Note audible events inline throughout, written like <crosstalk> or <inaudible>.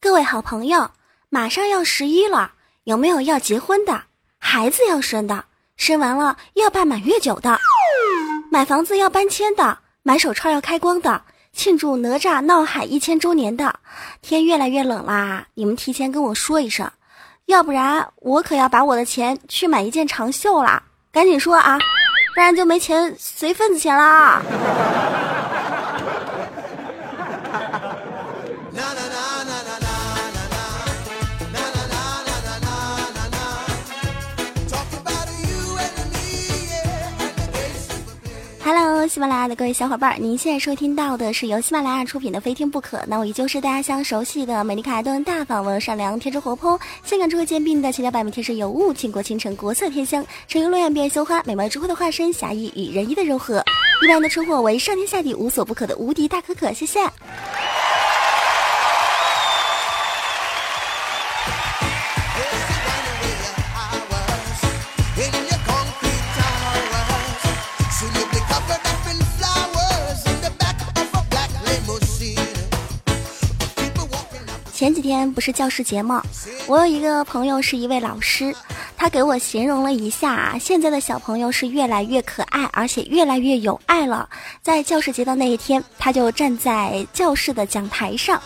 各位好朋友，马上要十一了，有没有要结婚的？孩子要生的？生完了要办满月酒的？买房子要搬迁的？买手串要开光的？庆祝哪吒闹海一千周年的？天越来越冷啦，你们提前跟我说一声，要不然我可要把我的钱去买一件长袖啦！赶紧说啊，不然就没钱随份子钱啦喜马拉雅的各位小伙伴，您现在收听到的是由喜马拉雅出品的《非听不可》。那我依旧是大家相熟悉的美丽可爱、动人大方、温柔善良、天真活泼、性感智慧兼并的千娇百媚、天生尤物、倾国倾城、国色天香、沉鱼落雁、闭月羞花、美貌智慧的化身、侠义与仁义的柔和。一般的称呼为上天下地无所不可的无敌大可可。谢谢。前几天不是教师节吗？我有一个朋友是一位老师，他给我形容了一下现在的小朋友是越来越可爱，而且越来越有爱了。在教师节的那一天，他就站在教室的讲台上，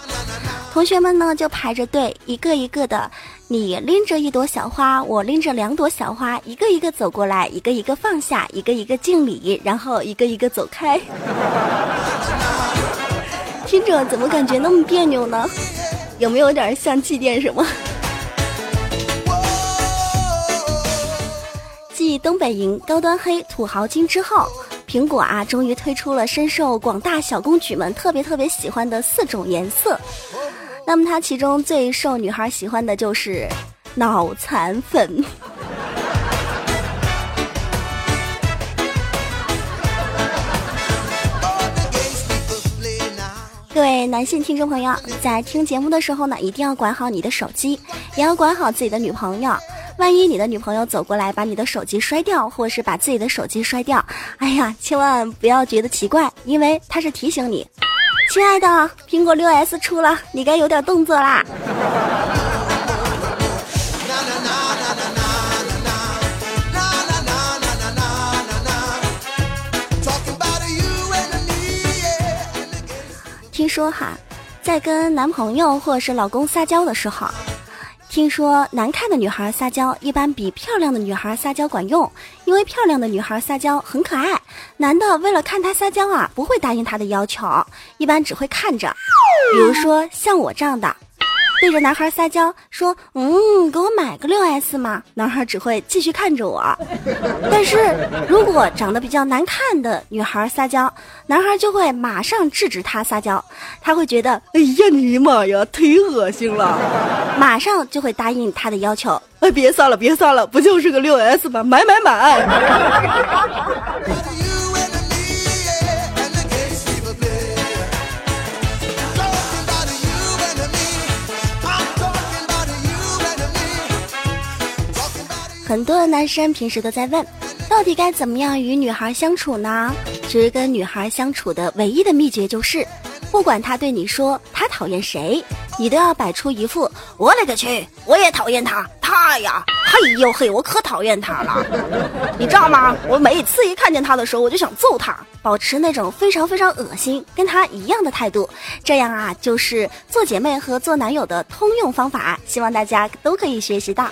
同学们呢就排着队，一个一个的，你拎着一朵小花，我拎着两朵小花，一个一个走过来，一个一个放下，一个一个敬礼，然后一个一个走开。听着怎么感觉那么别扭呢？有没有点像祭奠什么？继东北银、高端黑、土豪金之后，苹果啊，终于推出了深受广大小公举们特别特别喜欢的四种颜色。那么它其中最受女孩喜欢的就是脑残粉。男性听众朋友，在听节目的时候呢，一定要管好你的手机，也要管好自己的女朋友。万一你的女朋友走过来把你的手机摔掉，或是把自己的手机摔掉，哎呀，千万不要觉得奇怪，因为他是提醒你，亲爱的，苹果六 S 出了，你该有点动作啦。听说哈，在跟男朋友或者是老公撒娇的时候，听说难看的女孩撒娇一般比漂亮的女孩撒娇管用，因为漂亮的女孩撒娇很可爱，男的为了看她撒娇啊，不会答应她的要求，一般只会看着。比如说像我这样的。对着男孩撒娇说：“嗯，给我买个六 S 嘛。”男孩只会继续看着我。但是如果长得比较难看的女孩撒娇，男孩就会马上制止她撒娇。他会觉得：“哎呀，你妈呀，忒恶心了！”马上就会答应他的要求。哎，别撒了，别撒了，不就是个六 S 吗？买买买！<laughs> 很多的男生平时都在问，到底该怎么样与女孩相处呢？其实跟女孩相处的唯一的秘诀就是，不管她对你说她讨厌谁，你都要摆出一副我勒个去，我也讨厌他，他呀，嘿呦嘿，我可讨厌他了，<laughs> 你知道吗？我每次一看见他的时候，我就想揍他，保持那种非常非常恶心，跟他一样的态度，这样啊，就是做姐妹和做男友的通用方法，希望大家都可以学习到。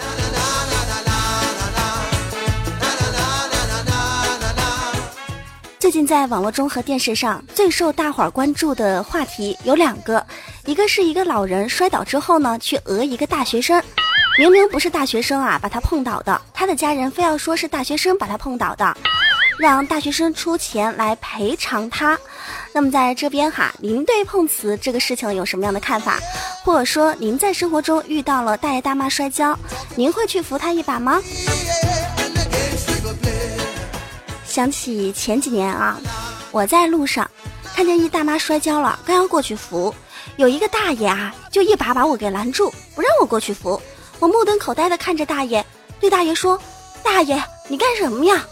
最近在网络中和电视上最受大伙儿关注的话题有两个，一个是一个老人摔倒之后呢，去讹一个大学生，明明不是大学生啊，把他碰倒的，他的家人非要说是大学生把他碰倒的，让大学生出钱来赔偿他。那么在这边哈，您对碰瓷这个事情有什么样的看法？或者说您在生活中遇到了大爷大妈摔跤，您会去扶他一把吗？想起前几年啊，我在路上看见一大妈摔跤了，刚要过去扶，有一个大爷啊，就一把把我给拦住，不让我过去扶。我目瞪口呆的看着大爷，对大爷说：“大爷，你干什么呀？”“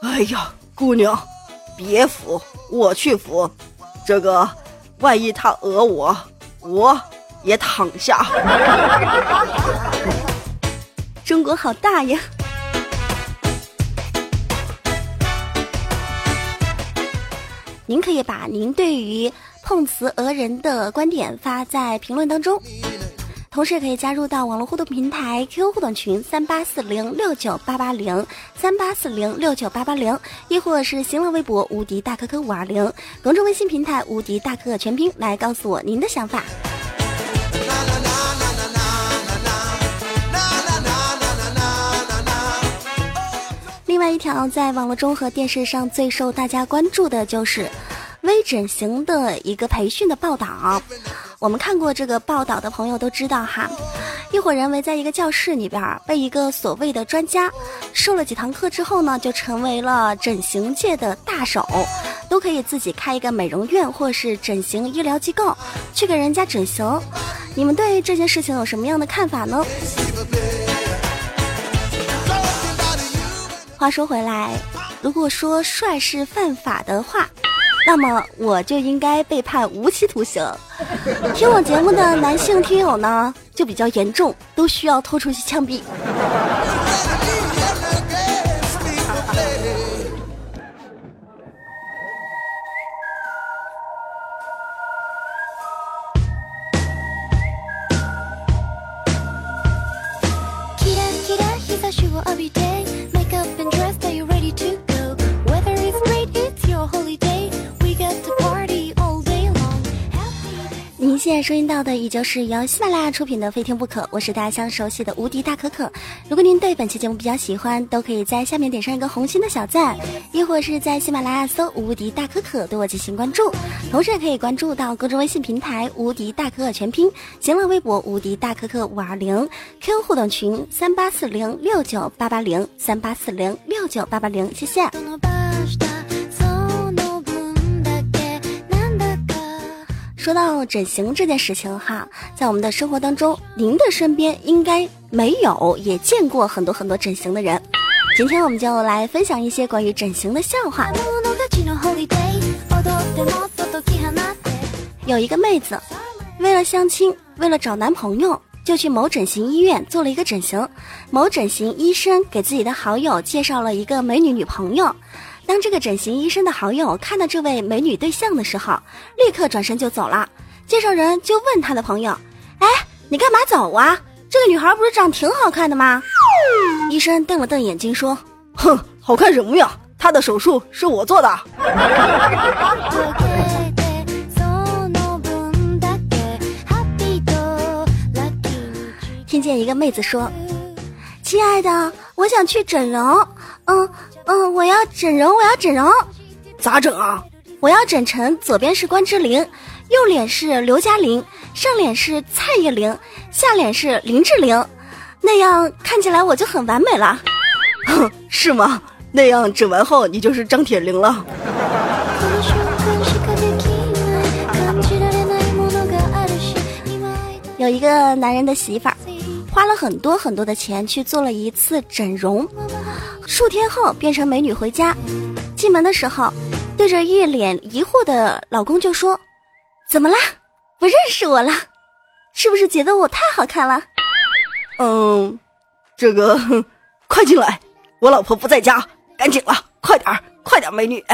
哎呀，姑娘，别扶，我去扶。这个，万一他讹我，我也躺下。<laughs> 中国好大呀！您可以把您对于碰瓷讹人的观点发在评论当中，同时也可以加入到网络互动平台 QQ 互动群三八四零六九八八零三八四零六九八八零，亦或是新浪微博无敌大可可五二零，公众微信平台无敌大可可全拼来告诉我您的想法。外一条在网络中和电视上最受大家关注的就是微整形的一个培训的报道。我们看过这个报道的朋友都知道哈，一伙人围在一个教室里边，被一个所谓的专家授了几堂课之后呢，就成为了整形界的大手，都可以自己开一个美容院或是整形医疗机构去给人家整形。你们对这件事情有什么样的看法呢？话说回来，如果说帅是犯法的话，那么我就应该被判无期徒刑。听我节目的男性听友呢，就比较严重，都需要拖出去枪毙。您现在收听到的依旧是由喜马拉雅出品的《非听不可》，我是大家相熟悉的无敌大可可。如果您对本期节目比较喜欢，都可以在下面点上一个红心的小赞，亦或是在喜马拉雅搜“无敌大可可”对我进行关注，同时也可以关注到公众微信平台“无敌大可可全拼”，新浪微博“无敌大可可五二零 ”，QQ 互动群三八四零六九八八零三八四零六九八八零，谢谢。说到整形这件事情哈，在我们的生活当中，您的身边应该没有也见过很多很多整形的人。今天我们就来分享一些关于整形的笑话。有一个妹子，为了相亲，为了找男朋友，就去某整形医院做了一个整形。某整形医生给自己的好友介绍了一个美女女朋友。当这个整形医生的好友看到这位美女对象的时候，立刻转身就走了。介绍人就问他的朋友：“哎，你干嘛走啊？这个女孩不是长挺好看的吗？”医生瞪了瞪眼睛说：“哼，好看什么呀？她的手术是我做的。<laughs> ”听见一个妹子说：“亲爱的，我想去整容。”嗯。嗯，我要整容，我要整容，咋整啊？我要整成左边是关之琳，右脸是刘嘉玲，上脸是蔡依林，下脸是林志玲，那样看起来我就很完美了。哼，<laughs> 是吗？那样整完后你就是张铁林了。有一个男人的媳妇儿，花了很多很多的钱去做了一次整容。数天后变成美女回家，进门的时候，对着一脸疑惑的老公就说：“怎么啦？不认识我了？是不是觉得我太好看了？”嗯，这个，快进来，我老婆不在家，赶紧了，快点儿，快点，美女。<laughs>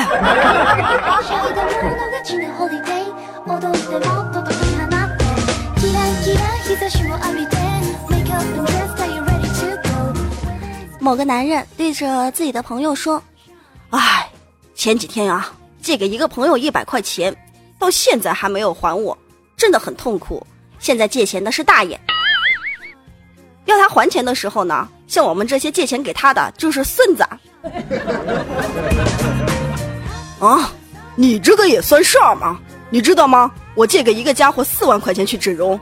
某个男人对着自己的朋友说：“哎，前几天啊，借给一个朋友一百块钱，到现在还没有还我，真的很痛苦。现在借钱的是大爷，要他还钱的时候呢，像我们这些借钱给他的就是孙子。<laughs> 啊，你这个也算事儿吗？你知道吗？我借给一个家伙四万块钱去整容，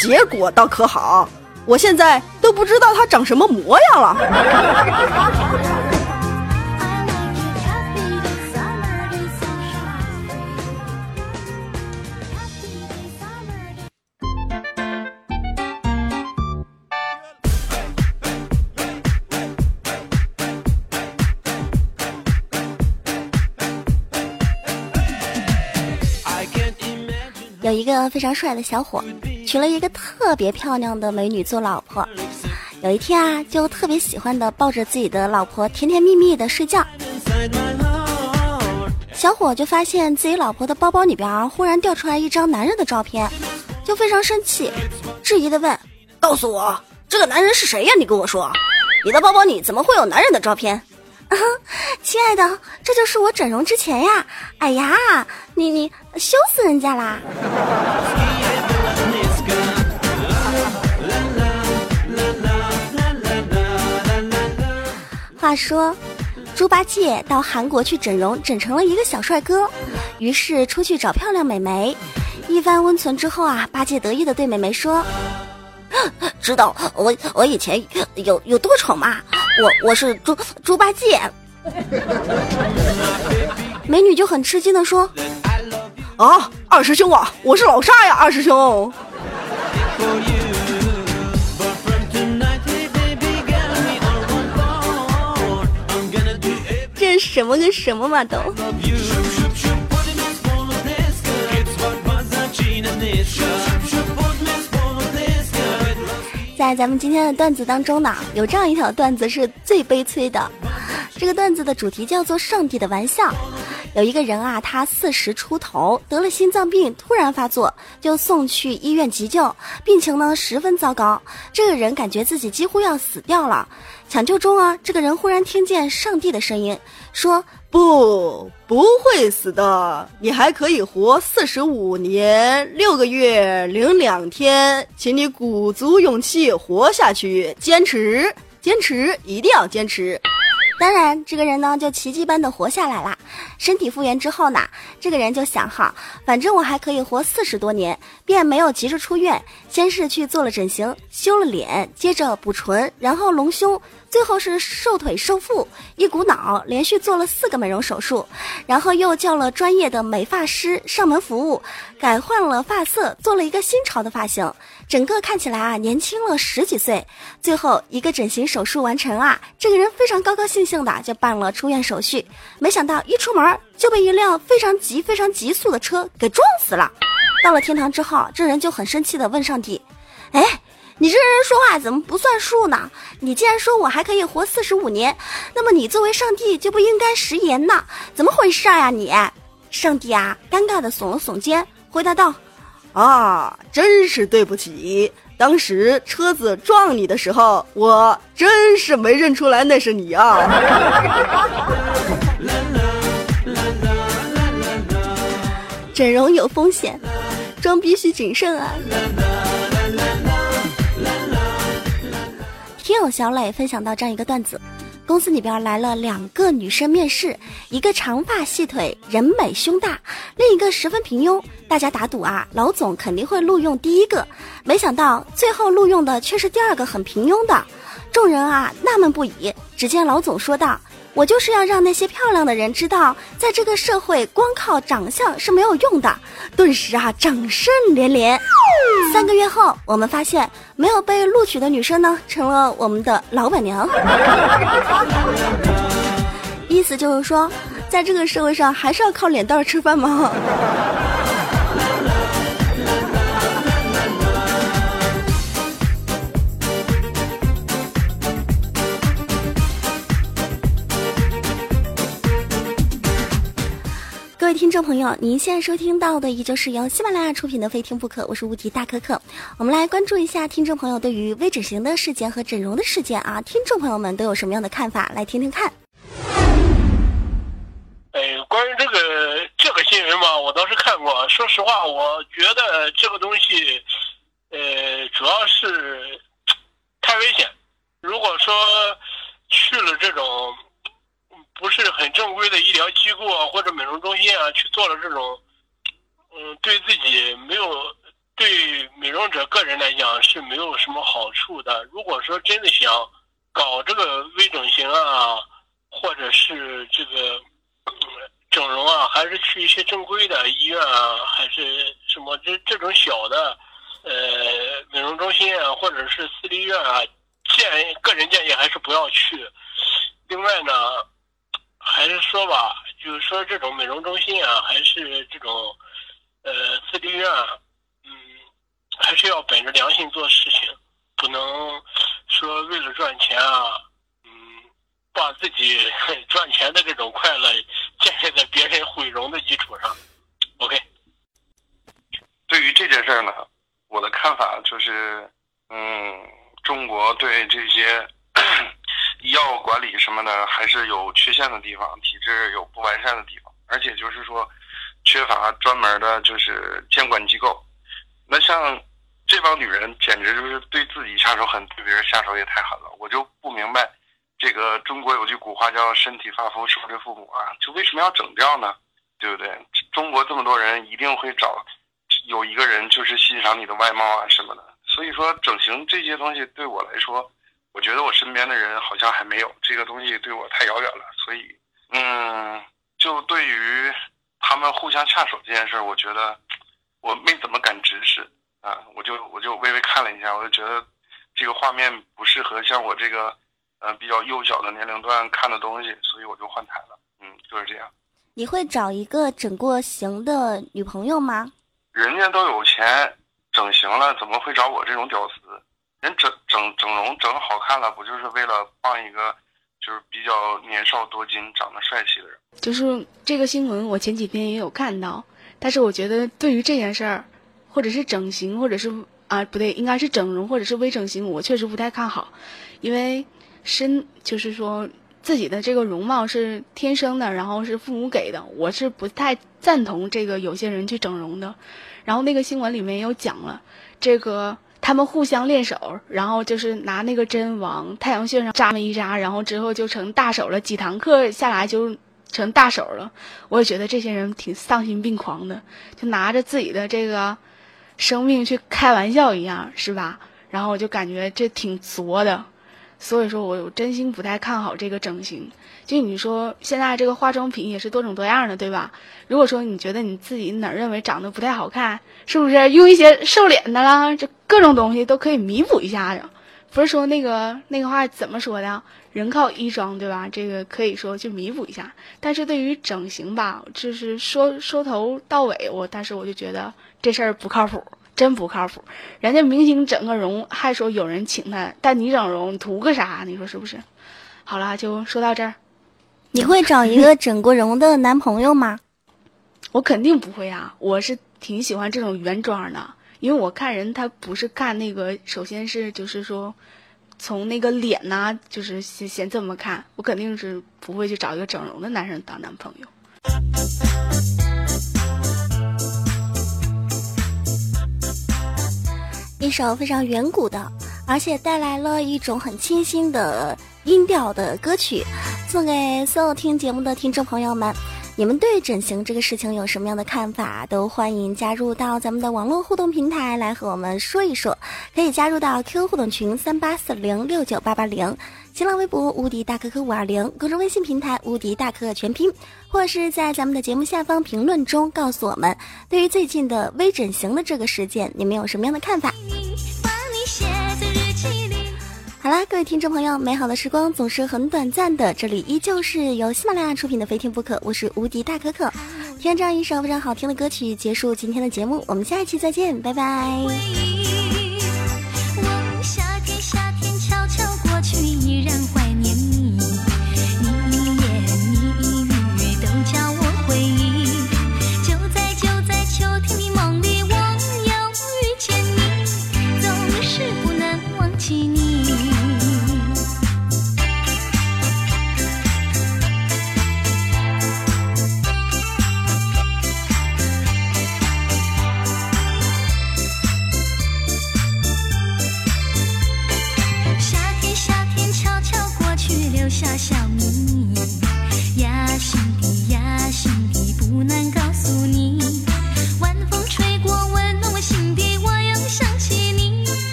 结果倒可好。”我现在都不知道他长什么模样了。有一个非常帅的小伙。娶了一个特别漂亮的美女做老婆。有一天啊，就特别喜欢的抱着自己的老婆甜甜蜜蜜的睡觉。小伙就发现自己老婆的包包里边忽然掉出来一张男人的照片，就非常生气，质疑的问：“告诉我，这个男人是谁呀？你跟我说，你的包包里怎么会有男人的照片？” <laughs> 亲爱的，这就是我整容之前呀！哎呀，你你羞死人家啦！话说。猪八戒到韩国去整容，整成了一个小帅哥，于是出去找漂亮美眉。一番温存之后啊，八戒得意的对美眉说：“ <gasps> 知道我我以前有有多丑吗？我我是猪猪八戒。”美女就很吃惊的说：“啊，二师兄啊，我是老沙呀，二师兄。”什么跟什么嘛都。在咱们今天的段子当中呢，有这样一条段子是最悲催的。这个段子的主题叫做“上帝的玩笑”。有一个人啊，他四十出头，得了心脏病，突然发作，就送去医院急救，病情呢十分糟糕。这个人感觉自己几乎要死掉了。抢救中啊，这个人忽然听见上帝的声音，说：“不，不会死的，你还可以活四十五年六个月零两天，请你鼓足勇气活下去，坚持，坚持，一定要坚持。”当然，这个人呢就奇迹般的活下来了。身体复原之后呢，这个人就想哈，反正我还可以活四十多年，便没有急着出院，先是去做了整形，修了脸，接着补唇，然后隆胸。最后是瘦腿瘦腹，一股脑连续做了四个美容手术，然后又叫了专业的美发师上门服务，改换了发色，做了一个新潮的发型，整个看起来啊年轻了十几岁。最后一个整形手术完成啊，这个人非常高高兴兴的就办了出院手续，没想到一出门就被一辆非常急、非常急速的车给撞死了。到了天堂之后，这人就很生气的问上帝：“哎。”你这人说话怎么不算数呢？你既然说我还可以活四十五年，那么你作为上帝就不应该食言呢？怎么回事呀你？上帝啊，尴尬的耸了耸肩，回答道：“啊，真是对不起，当时车子撞你的时候，我真是没认出来那是你啊。<laughs> 整容有风险，装逼需谨慎啊。”听友小磊分享到这样一个段子：公司里边来了两个女生面试，一个长发细腿，人美胸大，另一个十分平庸。大家打赌啊，老总肯定会录用第一个。没想到最后录用的却是第二个很平庸的。众人啊纳闷不已。只见老总说道。我就是要让那些漂亮的人知道，在这个社会，光靠长相是没有用的。顿时啊，掌声连连。三个月后，我们发现没有被录取的女生呢，成了我们的老板娘。<laughs> 意思就是说，在这个社会上，还是要靠脸蛋吃饭吗？位听众朋友，您现在收听到的依旧是由喜马拉雅出品的《非听不可》，我是无敌大可可。我们来关注一下听众朋友对于微整形的事件和整容的事件啊，听众朋友们都有什么样的看法？来听听看。哎，关于这个这个新闻嘛，我倒是看过。说实话，我觉得这个东西，呃，主要是太危险。如果说去了这种。不是很正规的医疗机构啊，或者美容中心啊，去做了这种，嗯，对自己没有，对美容者个人来讲是没有什么好处的。如果说真的想搞这个微整形啊，或者是这个整容啊，还是去一些正规的医院啊，还是什么这这种小的呃美容中心啊，或者是私立医院啊，建议个人建议还是不要去。另外呢。还是说吧，就是说这种美容中心啊，还是这种，呃，私立医院，嗯，还是要本着良心做事情，不能说为了赚钱啊，嗯，把自己 <laughs> 赚钱的这种快乐建立在别人毁容的基础上。OK。对于这件事呢，我的看法就是，嗯，中国对这些医药管理什么的还是有缺陷的地方，体制有不完善的地方，而且就是说，缺乏专门的就是监管机构。那像这帮女人，简直就是对自己下手狠，对别人下手也太狠了。我就不明白，这个中国有句古话叫“身体发肤受之父母”啊，就为什么要整掉呢？对不对？中国这么多人，一定会找。有一个人就是欣赏你的外貌啊什么的，所以说整形这些东西对我来说，我觉得我身边的人好像还没有这个东西对我太遥远了，所以嗯，就对于他们互相下手这件事儿，我觉得我没怎么敢直视啊，我就我就微微看了一下，我就觉得这个画面不适合像我这个呃比较幼小的年龄段看的东西，所以我就换台了，嗯，就是这样。你会找一个整过型的女朋友吗？人家都有钱整形了，怎么会找我这种屌丝？人整整整容整好看了，不就是为了傍一个就是比较年少多金、长得帅气的人？就是这个新闻，我前几天也有看到，但是我觉得对于这件事儿，或者是整形，或者是啊不对，应该是整容或者是微整形，我确实不太看好，因为身就是说。自己的这个容貌是天生的，然后是父母给的，我是不太赞同这个有些人去整容的。然后那个新闻里面也有讲了，这个他们互相练手，然后就是拿那个针往太阳穴上扎么一扎，然后之后就成大手了。几堂课下来就成大手了。我也觉得这些人挺丧心病狂的，就拿着自己的这个生命去开玩笑一样，是吧？<laughs> 然后我就感觉这挺作的。所以说，我真心不太看好这个整形。就你说，现在这个化妆品也是多种多样的，对吧？如果说你觉得你自己哪儿认为长得不太好看，是不是用一些瘦脸的啦？这各种东西都可以弥补一下的。不是说那个那个话怎么说的？人靠衣装，对吧？这个可以说去弥补一下。但是对于整形吧，就是说说头到尾，我但是我就觉得这事儿不靠谱。真不靠谱，人家明星整个容还说有人请他，但你整容图个啥？你说是不是？好了，就说到这儿。你会找一个整过容的男朋友吗？我肯定不会啊！我是挺喜欢这种原装的，因为我看人他不是看那个，首先是就是说，从那个脸呐，就是先先这么看，我肯定是不会去找一个整容的男生当男朋友。一首非常远古的，而且带来了一种很清新的音调的歌曲，送给所有听节目的听众朋友们。你们对整形这个事情有什么样的看法？都欢迎加入到咱们的网络互动平台来和我们说一说。可以加入到 QQ 互动群三八四零六九八八零，新浪微博无敌大可可五二零，公众微信平台无敌大可可全拼，或是在咱们的节目下方评论中告诉我们，对于最近的微整形的这个事件，你们有什么样的看法？好啦，各位听众朋友，美好的时光总是很短暂的。这里依旧是由喜马拉雅出品的《非听不可》，我是无敌大可可。听这样一首非常好听的歌曲，结束今天的节目。我们下一期再见，拜拜。